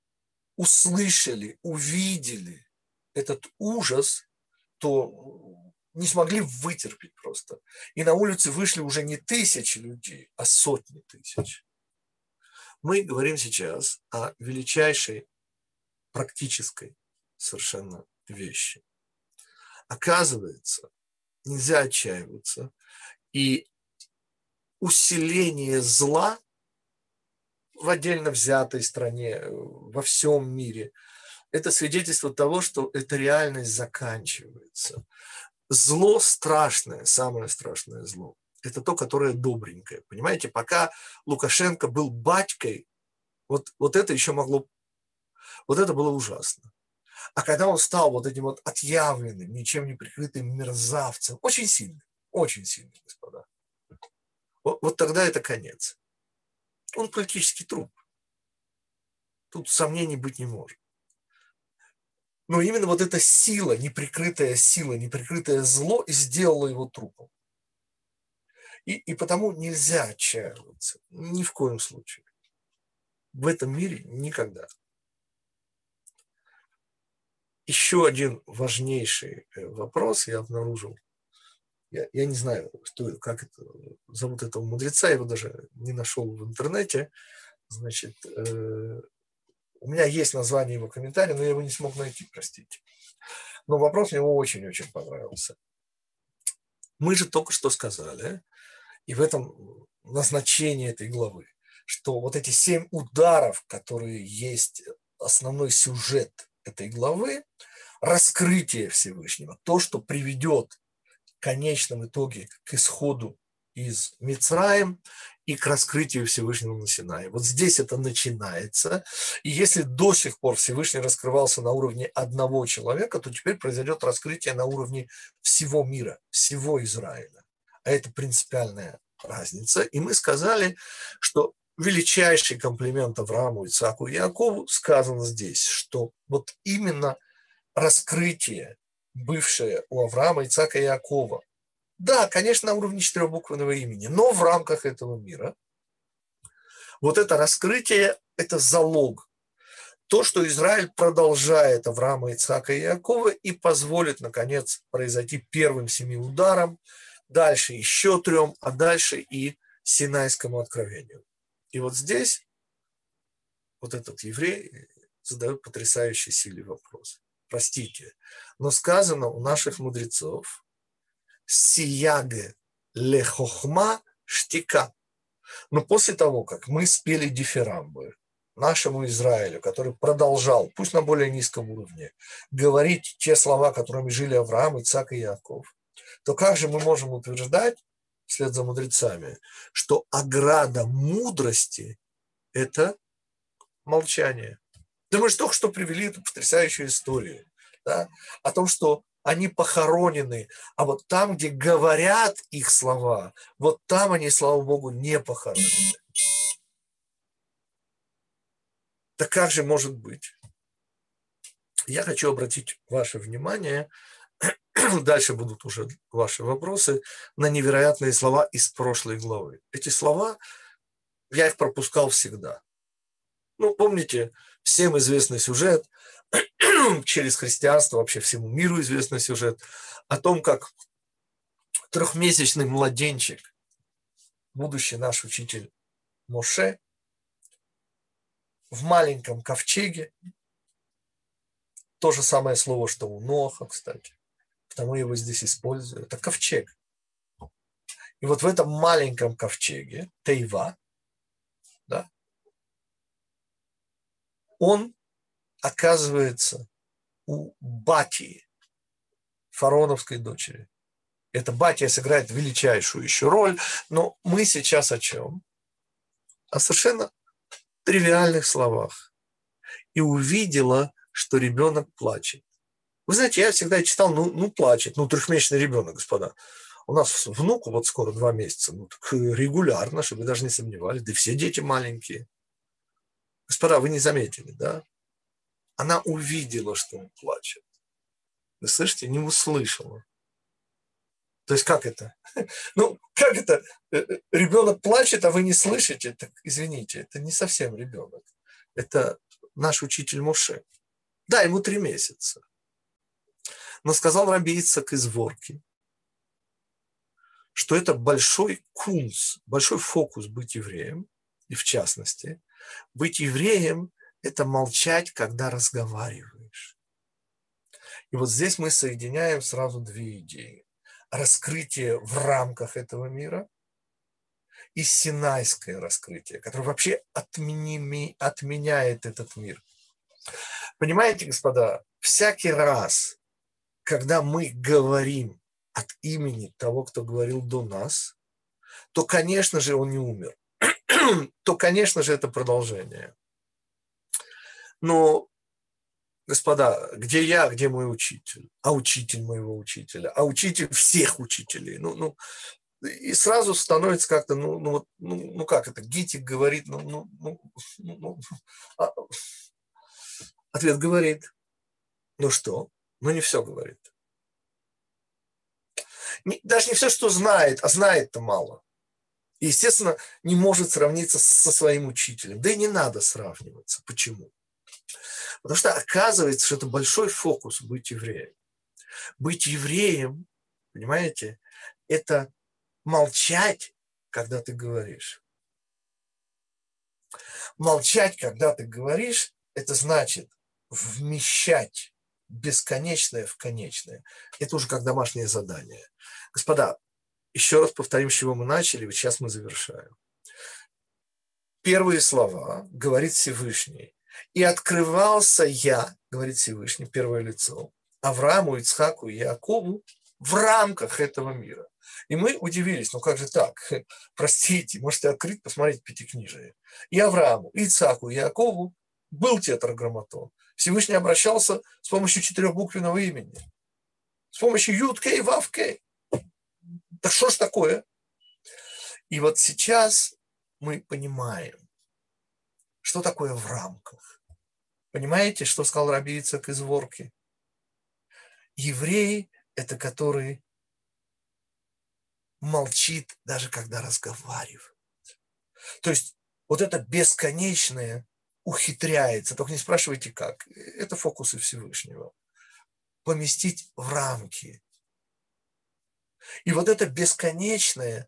услышали, увидели этот ужас, то не смогли вытерпеть просто. И на улице вышли уже не тысячи людей, а сотни тысяч. Мы говорим сейчас о величайшей практической совершенно вещи. Оказывается, нельзя отчаиваться, и усиление зла в отдельно взятой стране, во всем мире, это свидетельство того, что эта реальность заканчивается. Зло страшное, самое страшное зло, это то, которое добренькое. Понимаете, пока Лукашенко был батькой, вот, вот это еще могло вот это было ужасно. А когда он стал вот этим вот отъявленным, ничем не прикрытым мерзавцем, очень сильным, очень сильным, господа, вот, вот тогда это конец. Он политический труп. Тут сомнений быть не может. Но именно вот эта сила, неприкрытая сила, неприкрытое зло сделала его трупом. И, и потому нельзя отчаиваться. Ни в коем случае. В этом мире никогда еще один важнейший э, вопрос я обнаружил. Я, я не знаю, что, как это, зовут этого мудреца, я его даже не нашел в интернете. Значит, э, у меня есть название его комментария, но я его не смог найти, простите. Но вопрос мне очень-очень понравился. Мы же только что сказали, и в этом назначение этой главы, что вот эти семь ударов, которые есть основной сюжет этой главы, раскрытие Всевышнего, то, что приведет в конечном итоге к исходу из Мицраем и к раскрытию Всевышнего на Синае. Вот здесь это начинается. И если до сих пор Всевышний раскрывался на уровне одного человека, то теперь произойдет раскрытие на уровне всего мира, всего Израиля. А это принципиальная разница. И мы сказали, что величайший комплимент Аврааму, Ицаку и Якову сказано здесь, что вот именно раскрытие, бывшее у Авраама, Ицака и Якова. Да, конечно, на уровне четырехбуквенного имени, но в рамках этого мира. Вот это раскрытие – это залог. То, что Израиль продолжает Авраама, Ицака и Якова и позволит, наконец, произойти первым семи ударом, дальше еще трем, а дальше и Синайскому откровению. И вот здесь вот этот еврей задает потрясающий сильный вопрос. Простите, но сказано у наших мудрецов «Сияге лехохма штика». Но после того, как мы спели дифирамбы нашему Израилю, который продолжал, пусть на более низком уровне, говорить те слова, которыми жили Авраам, Ицак и Яков, то как же мы можем утверждать, вслед за мудрецами, что ограда мудрости – это молчание. Да мы же только что привели эту потрясающую историю да, о том, что они похоронены, а вот там, где говорят их слова, вот там они, слава Богу, не похоронены. Так как же может быть? Я хочу обратить ваше внимание дальше будут уже ваши вопросы, на невероятные слова из прошлой главы. Эти слова, я их пропускал всегда. Ну, помните, всем известный сюжет, через христианство, вообще всему миру известный сюжет, о том, как трехмесячный младенчик, будущий наш учитель Моше, в маленьком ковчеге, то же самое слово, что у Ноха, кстати, потому его здесь использую, это ковчег. И вот в этом маленьком ковчеге, Тейва, да, он оказывается у Бати, фароновской дочери. Эта Батия сыграет величайшую еще роль, но мы сейчас о чем? О совершенно тривиальных словах. И увидела, что ребенок плачет. Вы знаете, я всегда читал, ну, ну плачет, ну трехмесячный ребенок, господа. У нас внуку вот скоро два месяца, ну так регулярно, чтобы вы даже не сомневались, да и все дети маленькие. Господа, вы не заметили, да? Она увидела, что он плачет. Вы слышите, не услышала. То есть как это? Ну, как это? Э, э, ребенок плачет, а вы не слышите? Так, извините, это не совсем ребенок. Это наш учитель Муше. Да, ему три месяца. Но сказал Раби Ицак из Ворки, что это большой кунс, большой фокус быть евреем, и в частности, быть евреем – это молчать, когда разговариваешь. И вот здесь мы соединяем сразу две идеи. Раскрытие в рамках этого мира и синайское раскрытие, которое вообще отмени, отменяет этот мир. Понимаете, господа, всякий раз, когда мы говорим от имени того, кто говорил до нас, то, конечно же, он не умер. то, конечно же, это продолжение. Но, господа, где я, где мой учитель? А учитель моего учителя? А учитель всех учителей? Ну, ну, и сразу становится как-то, ну, ну, ну, ну как это, Гитик говорит, ну, ну, ну, ну а, ответ говорит, ну что? Ну не все говорит. Не, даже не все, что знает, а знает-то мало. И, естественно, не может сравниться со своим учителем. Да и не надо сравниваться. Почему? Потому что оказывается, что это большой фокус быть евреем. Быть евреем, понимаете, это молчать, когда ты говоришь. Молчать, когда ты говоришь, это значит вмещать бесконечное в конечное. Это уже как домашнее задание. Господа, еще раз повторим, с чего мы начали, вот сейчас мы завершаем. Первые слова говорит Всевышний. И открывался я, говорит Всевышний, первое лицо, Аврааму, Ицхаку и Якову в рамках этого мира. И мы удивились, ну как же так? Простите, можете открыть, посмотреть пятикнижие. И Аврааму, и Ицхаку, и Якову был тетраграмматон. Всевышний обращался с помощью четырехбуквенного имени. С помощью Юд Кей Вав Кей. Да что ж такое? И вот сейчас мы понимаем, что такое в рамках. Понимаете, что сказал Раби Ицак из Ворки? Еврей – это который молчит, даже когда разговаривает. То есть вот это бесконечное ухитряется, только не спрашивайте как, это фокусы Всевышнего, поместить в рамки, и вот это бесконечное,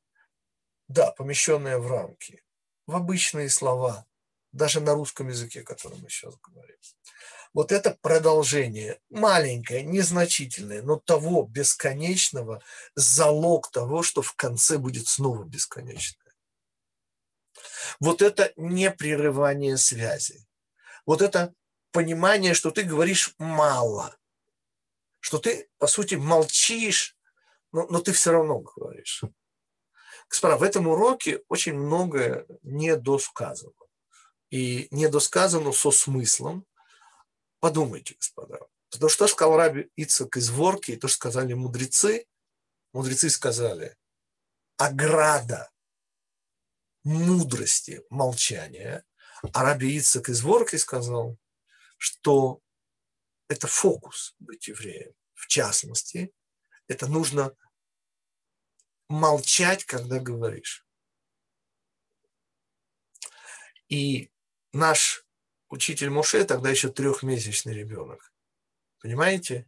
да, помещенное в рамки, в обычные слова, даже на русском языке, о котором мы сейчас говорим. Вот это продолжение, маленькое, незначительное, но того бесконечного, залог того, что в конце будет снова бесконечное. Вот это непрерывание связи. Вот это понимание, что ты говоришь мало, что ты, по сути, молчишь но, но ты все равно говоришь. Господа, в этом уроке очень многое недосказано. И недосказано со смыслом. Подумайте, господа. То, что сказал Раби Ицак из Ворки, и то, что сказали мудрецы, мудрецы сказали, ограда мудрости молчания, а Раби Ицак из Ворки сказал, что это фокус быть евреем. В частности, это нужно молчать, когда говоришь. И наш учитель Муше тогда еще трехмесячный ребенок. Понимаете?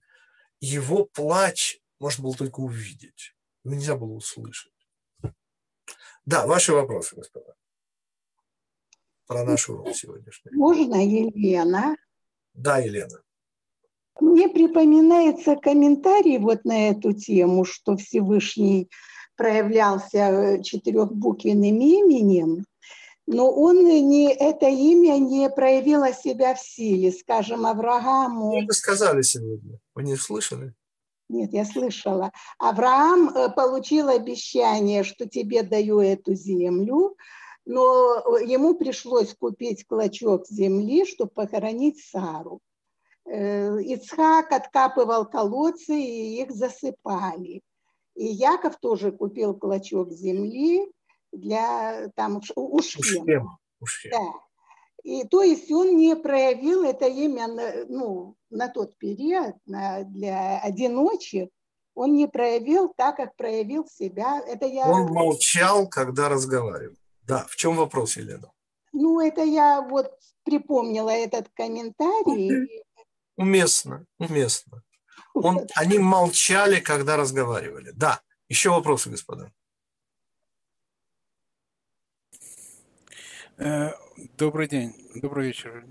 Его плач можно было только увидеть. Его нельзя было услышать. Да, ваши вопросы, господа. Про наш урок сегодняшний. Можно, Елена? Да, Елена. Мне припоминается комментарий вот на эту тему, что Всевышний проявлялся четырехбуквенным именем, но он не, это имя не проявило себя в силе. Скажем, Аврааму... Вы сказали сегодня. Вы не слышали? Нет, я слышала. Авраам э, получил обещание, что тебе даю эту землю, но ему пришлось купить клочок земли, чтобы похоронить Сару. Э, Ицхак откапывал колодцы, и их засыпали. И Яков тоже купил клочок земли для там у Шхема. Да. И то есть он не проявил это имя ну, на тот период на, для одиночек, он не проявил так, как проявил себя. Это я... Он молчал, когда разговаривал. Да, в чем вопрос, Елена? Ну, это я вот припомнила этот комментарий. Уместно, уместно. Он, они молчали, когда разговаривали. Да, еще вопросы, господа. Добрый день, добрый вечер.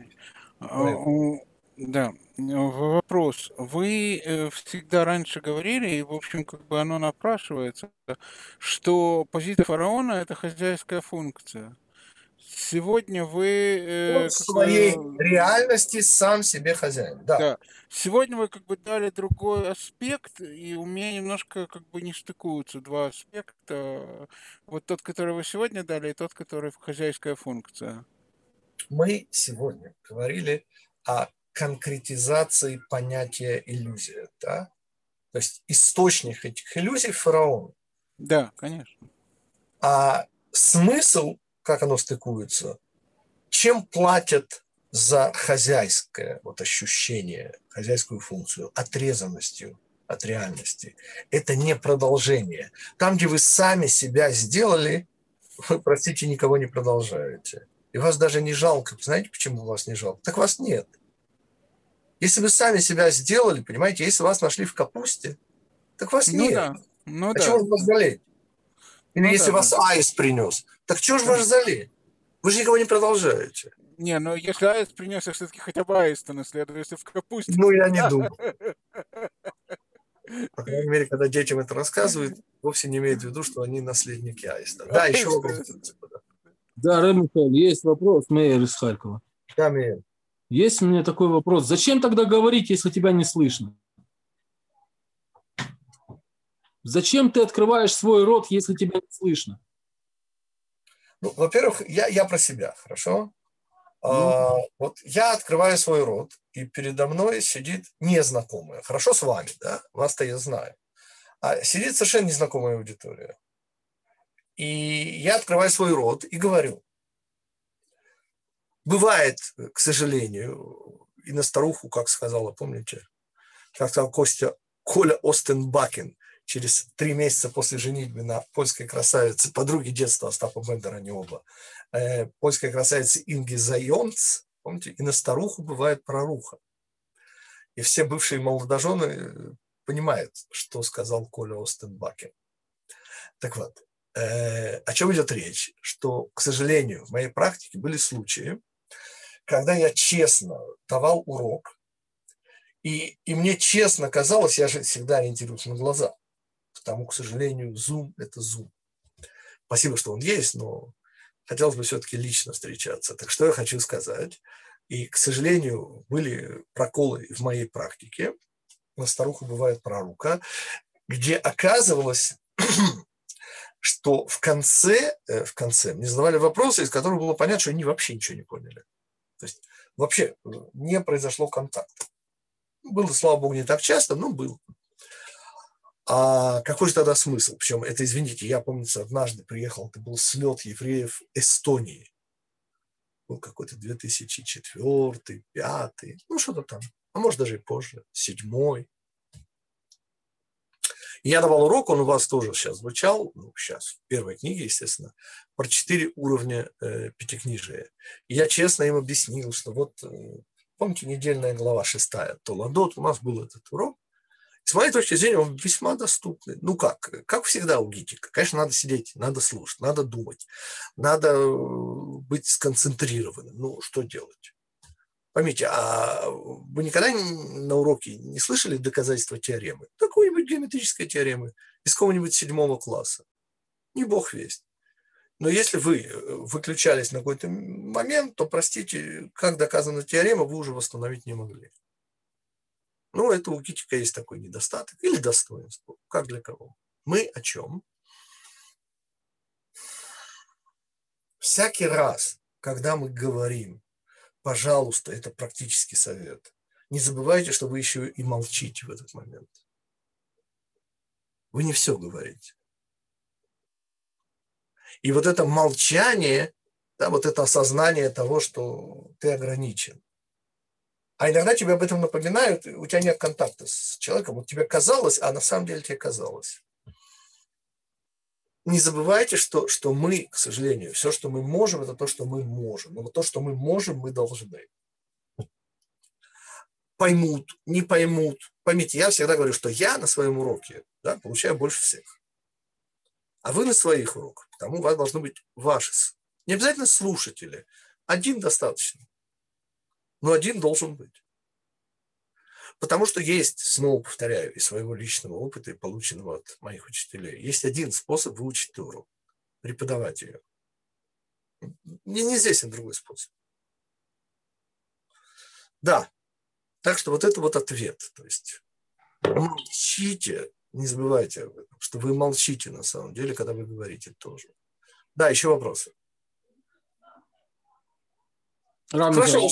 Добрый. Да, вопрос. Вы э, всегда раньше говорили, и, в общем, как бы оно напрашивается, что позиция фараона – это хозяйская функция. Сегодня вы... Э, в своей бы, реальности сам себе хозяин. Да. да. Сегодня вы как бы дали другой аспект, и у меня немножко как бы не стыкуются два аспекта. Вот тот, который вы сегодня дали, и тот, который хозяйская функция. Мы сегодня говорили о конкретизации понятия иллюзия, да? То есть источник этих иллюзий фараон. Да, конечно. А смысл как оно стыкуется, чем платят за хозяйское вот ощущение, хозяйскую функцию, отрезанностью от реальности. Это не продолжение. Там, где вы сами себя сделали, вы, простите, никого не продолжаете. И вас даже не жалко. Знаете, почему вас не жалко? Так вас нет. Если вы сами себя сделали, понимаете, если вас нашли в капусте, так вас ну нет. Да. Ну а да. чего вас жалеть? Или ну, если да, вас аист принес, так чего же вас жалеть? Вы же никого не продолжаете. Не, ну если аист принес, я все-таки хотя бы аиста наследую, если в капусте. Ну, я не думаю. По крайней мере, когда детям это рассказывают, вовсе не имеют в виду, что они наследники аиста. Да, еще вопрос. Да, Рэм Михаил, есть вопрос, Мейер из Харькова. Да, Мейер. Есть у меня такой вопрос. Зачем тогда говорить, если тебя не слышно? Зачем ты открываешь свой рот, если тебя не слышно? Ну, во-первых, я, я про себя, хорошо? Ну. А, вот я открываю свой рот, и передо мной сидит незнакомая. Хорошо с вами, да? Вас-то я знаю. А сидит совершенно незнакомая аудитория. И я открываю свой рот и говорю. Бывает, к сожалению, и на старуху, как сказала, помните, как сказал Костя, Коля Остенбакен, через три месяца после женитьбы на польской красавице, подруги детства Остапа Бендера, они оба, э, польской красавице Инги Зайонц, помните, и на старуху бывает проруха. И все бывшие молодожены э, понимают, что сказал Коля Остенбакен. Так вот, э, о чем идет речь? Что, к сожалению, в моей практике были случаи, когда я честно давал урок, и, и мне честно казалось, я же всегда ориентируюсь на глаза, Потому, к сожалению, Zoom – это Zoom. Спасибо, что он есть, но хотелось бы все-таки лично встречаться. Так что я хочу сказать. И, к сожалению, были проколы в моей практике. На старуху бывает прорука, где оказывалось, что в конце, э, в конце мне задавали вопросы, из которых было понятно, что они вообще ничего не поняли. То есть вообще э, не произошло контакта. Было, слава богу, не так часто, но был. А какой же тогда смысл? Причем это, извините, я, помнится, однажды приехал, это был слет евреев Эстонии. Был какой-то 2004, 2005, ну что-то там, а может даже и позже, седьмой. Я давал урок, он у вас тоже сейчас звучал, ну, сейчас, в первой книге, естественно, про четыре уровня э, пятикнижия. И я честно им объяснил, что вот, э, помните, недельная глава шестая, то Ладот, у нас был этот урок. С моей точки зрения, он весьма доступный. Ну как? Как всегда у Гитика. Конечно, надо сидеть, надо слушать, надо думать, надо э, быть сконцентрированным. Ну, что делать? Поймите, а вы никогда на уроке не слышали доказательства теоремы? Какой-нибудь геометрической теоремы из какого-нибудь седьмого класса. Не бог весть. Но если вы э, выключались на какой-то момент, то, простите, как доказана теорема, вы уже восстановить не могли. Ну, это у Китика есть такой недостаток или достоинство, как для кого. Мы о чем? Всякий раз, когда мы говорим пожалуйста, это практический совет. Не забывайте, что вы еще и молчите в этот момент. Вы не все говорите. И вот это молчание, да, вот это осознание того, что ты ограничен. А иногда тебе об этом напоминают, у тебя нет контакта с человеком, вот тебе казалось, а на самом деле тебе казалось не забывайте, что, что мы, к сожалению, все, что мы можем, это то, что мы можем. Но то, что мы можем, мы должны. Поймут, не поймут. Поймите, я всегда говорю, что я на своем уроке да, получаю больше всех. А вы на своих уроках. Потому у вас должны быть ваши. Не обязательно слушатели. Один достаточно. Но один должен быть. Потому что есть, снова повторяю, из своего личного опыта и полученного от моих учителей, есть один способ выучить Тору, преподавать ее. Не, не здесь, а другой способ. Да, так что вот это вот ответ. То есть молчите, не забывайте об этом, что вы молчите на самом деле, когда вы говорите тоже. Да, еще вопросы. Рам Хорошо.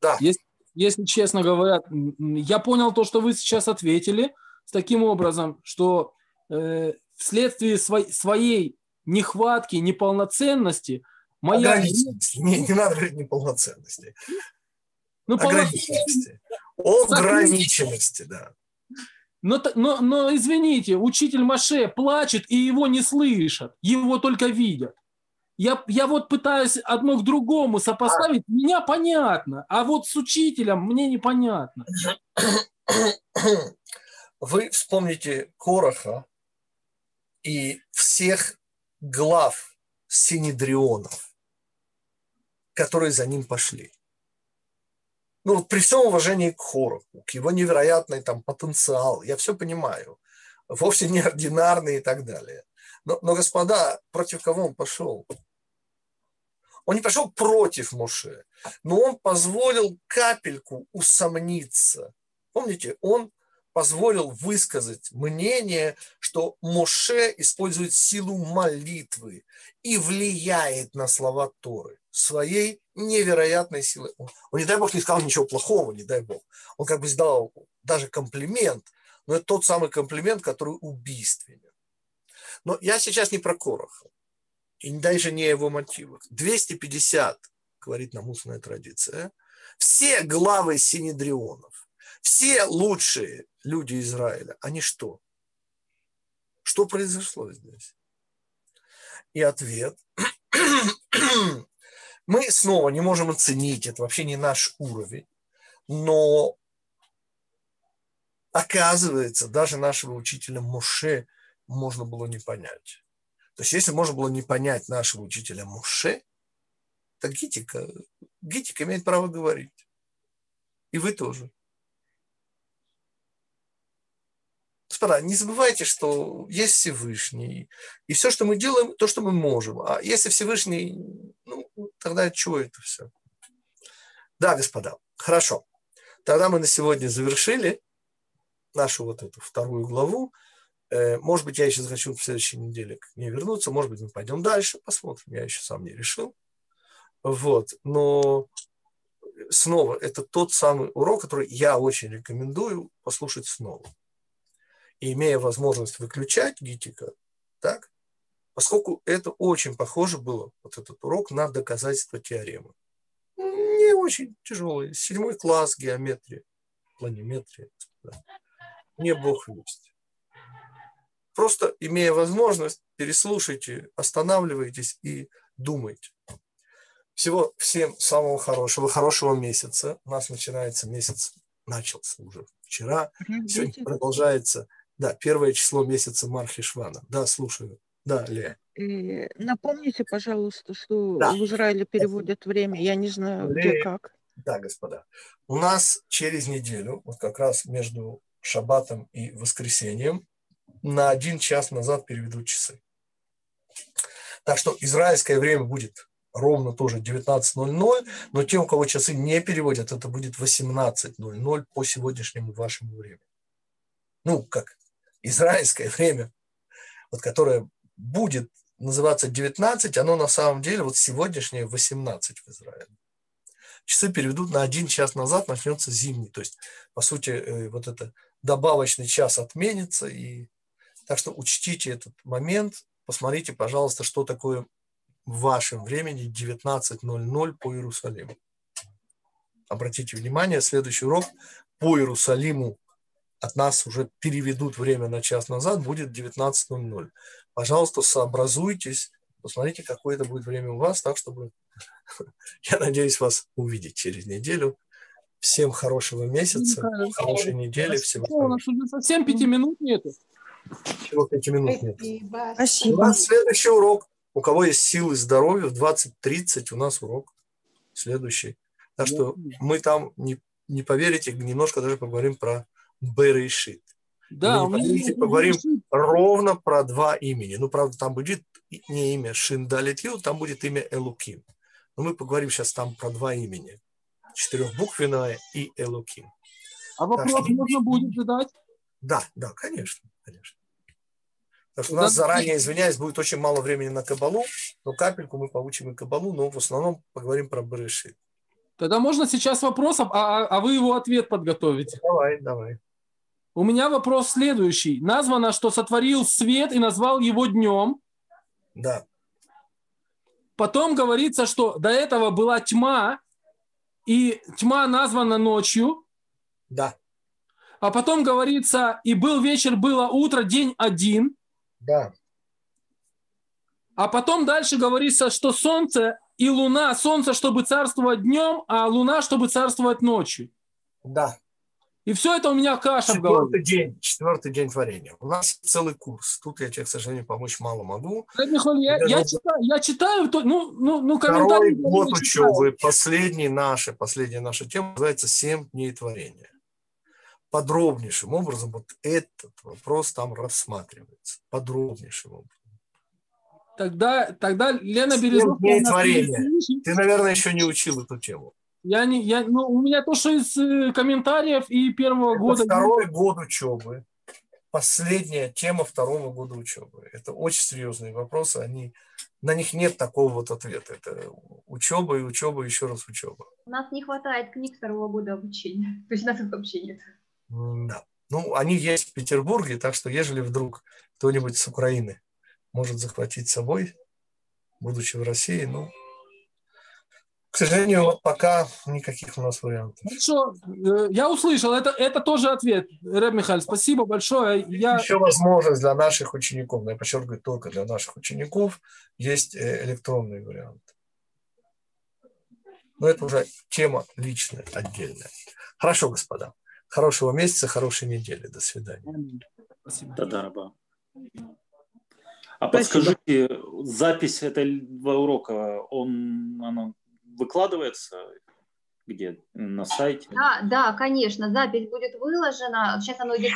Да. Есть если честно говоря, я понял то, что вы сейчас ответили с таким образом, что э, вследствие свой, своей нехватки, неполноценности моя... Не, не надо говорить неполноценности. Ну, ограниченности. Ограниченности, да. Но, но, но, извините, учитель Маше плачет, и его не слышат, его только видят. Я, я вот пытаюсь одно к другому сопоставить, меня понятно, а вот с учителем мне непонятно. Вы вспомните Короха и всех глав синедрионов, которые за ним пошли. Ну, при всем уважении к Хороху, к его невероятный там потенциал, я все понимаю, вовсе не ординарный и так далее. Но, но, господа, против кого он пошел? Он не пошел против Моше, но он позволил капельку усомниться. Помните, он позволил высказать мнение, что Моше использует силу молитвы и влияет на слова Торы своей невероятной силой. Он, он, не дай Бог, не сказал ничего плохого, не дай Бог. Он как бы сделал даже комплимент, но это тот самый комплимент, который убийственен. Но я сейчас не про Короха и даже не его мотивах. 250, говорит нам устная традиция, все главы синедрионов, все лучшие люди Израиля, они что? Что произошло здесь? И ответ. Мы снова не можем оценить, это вообще не наш уровень, но оказывается, даже нашего учителя Моше можно было не понять. То есть если можно было не понять нашего учителя Муше, то Гитика, Гитика имеет право говорить. И вы тоже. Господа, не забывайте, что есть Всевышний. И все, что мы делаем, то, что мы можем. А если Всевышний, ну, тогда чего это все? Да, господа, хорошо. Тогда мы на сегодня завершили нашу вот эту вторую главу. Э, может быть, я еще захочу в следующей неделе к ней вернуться, может быть, мы пойдем дальше, посмотрим, я еще сам не решил. Вот, но снова, это тот самый урок, который я очень рекомендую послушать снова. И имея возможность выключать гитика, так, поскольку это очень похоже было, вот этот урок, на доказательство теоремы. Не очень тяжелый. Седьмой класс геометрии, планиметрия. Да. Не бог весть. Просто имея возможность, переслушайте, останавливайтесь и думайте. Всего всем самого хорошего, хорошего месяца. У нас начинается месяц, начался уже вчера, сегодня продолжается, да, первое число месяца Мархишвана. Да, слушаю. Да, Лея. Э, напомните, пожалуйста, что да. в Израиле переводят время. Я не знаю, Лея. где как. Да, господа. У нас через неделю, вот как раз между шаббатом и воскресеньем, на один час назад переведут часы. Так что израильское время будет ровно тоже 19.00, но те, у кого часы не переводят, это будет 18.00 по сегодняшнему вашему времени. Ну, как израильское время, вот которое будет называться 19, оно на самом деле вот сегодняшнее 18 в Израиле. Часы переведут на один час назад, начнется зимний. То есть, по сути, э, вот это добавочный час отменится. И... Так что учтите этот момент. Посмотрите, пожалуйста, что такое в вашем времени 19.00 по Иерусалиму. Обратите внимание, следующий урок по Иерусалиму от нас уже переведут время на час назад, будет 19.00. Пожалуйста, сообразуйтесь, посмотрите, какое это будет время у вас, так чтобы я надеюсь вас увидеть через неделю. Всем хорошего месяца, хорошей недели. Всего у нас уже совсем пяти минут нету. Всего минут нет. Спасибо. У нас следующий урок. У кого есть силы и здоровье, в 20.30 у нас урок следующий. Так что мы там, не, не поверите, немножко даже поговорим про Берешит. Да, мы поверите, поговорим ровно про два имени. Ну, правда, там будет не имя Шиндалитил, там будет имя Элуким. Но мы поговорим сейчас там про два имени. Четырехбуквенное и Элуким. А вопрос так, можно будет задать? Да, да, конечно, конечно. Так что у нас заранее, извиняюсь, будет очень мало времени на Кабалу, но капельку мы получим и Кабалу, но в основном поговорим про Берешит. Тогда можно сейчас вопрос, а, а, а вы его ответ подготовите. Давай, давай. У меня вопрос следующий. Названо, что сотворил свет и назвал его днем. Да. Потом говорится, что до этого была тьма, и тьма названа ночью. Да. А потом говорится, и был вечер, было утро, день один. Да. А потом дальше говорится, что солнце и луна, солнце, чтобы царствовать днем, а луна, чтобы царствовать ночью. Да. И все это у меня каша четвертый в голове. День, четвертый день творения. У нас целый курс. Тут я тебе, к сожалению, помочь мало могу. Михаил, я, я, читаю, я читаю, ну, ну, ну комментарии. Второй год учебы, последний наша, последняя наша тема называется «Семь дней творения». Подробнейшим образом вот этот вопрос там рассматривается. Подробнейшим образом. Тогда, тогда Лена Березовская... Дней творения. Ты, наверное, еще не учил эту тему. Я не, я, ну, у меня то, что из э, комментариев и первого Это года... второй год учебы. Последняя тема второго года учебы. Это очень серьезные вопросы. Они, на них нет такого вот ответа. Это учеба и учеба, еще раз учеба. У нас не хватает книг второго года обучения. То есть у нас их вообще нет. Да. Ну, они есть в Петербурге, так что ежели вдруг кто-нибудь с Украины может захватить с собой, будучи в России, ну, к сожалению, вот пока никаких у нас вариантов. Хорошо, э, я услышал, это, это тоже ответ. Рэб Михаил, спасибо большое. Я... Еще возможность для наших учеников, но я подчеркиваю, только для наших учеников есть э, электронный вариант. Но это уже тема личная, отдельная. Хорошо, господа. Хорошего месяца, хорошей недели. До свидания. Спасибо. Тадараба. А подскажите, запись этого урока, он, она выкладывается где? На сайте? Да, да, конечно, запись будет выложена. Сейчас оно идет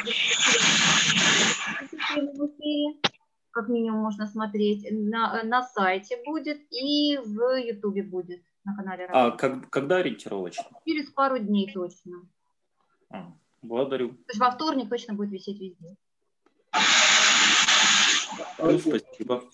как минимум можно смотреть. На, на сайте будет и в Ютубе будет на канале. А как, когда ориентировочно? Через пару дней точно. А, благодарю. То есть во вторник точно будет висеть везде. Спасибо.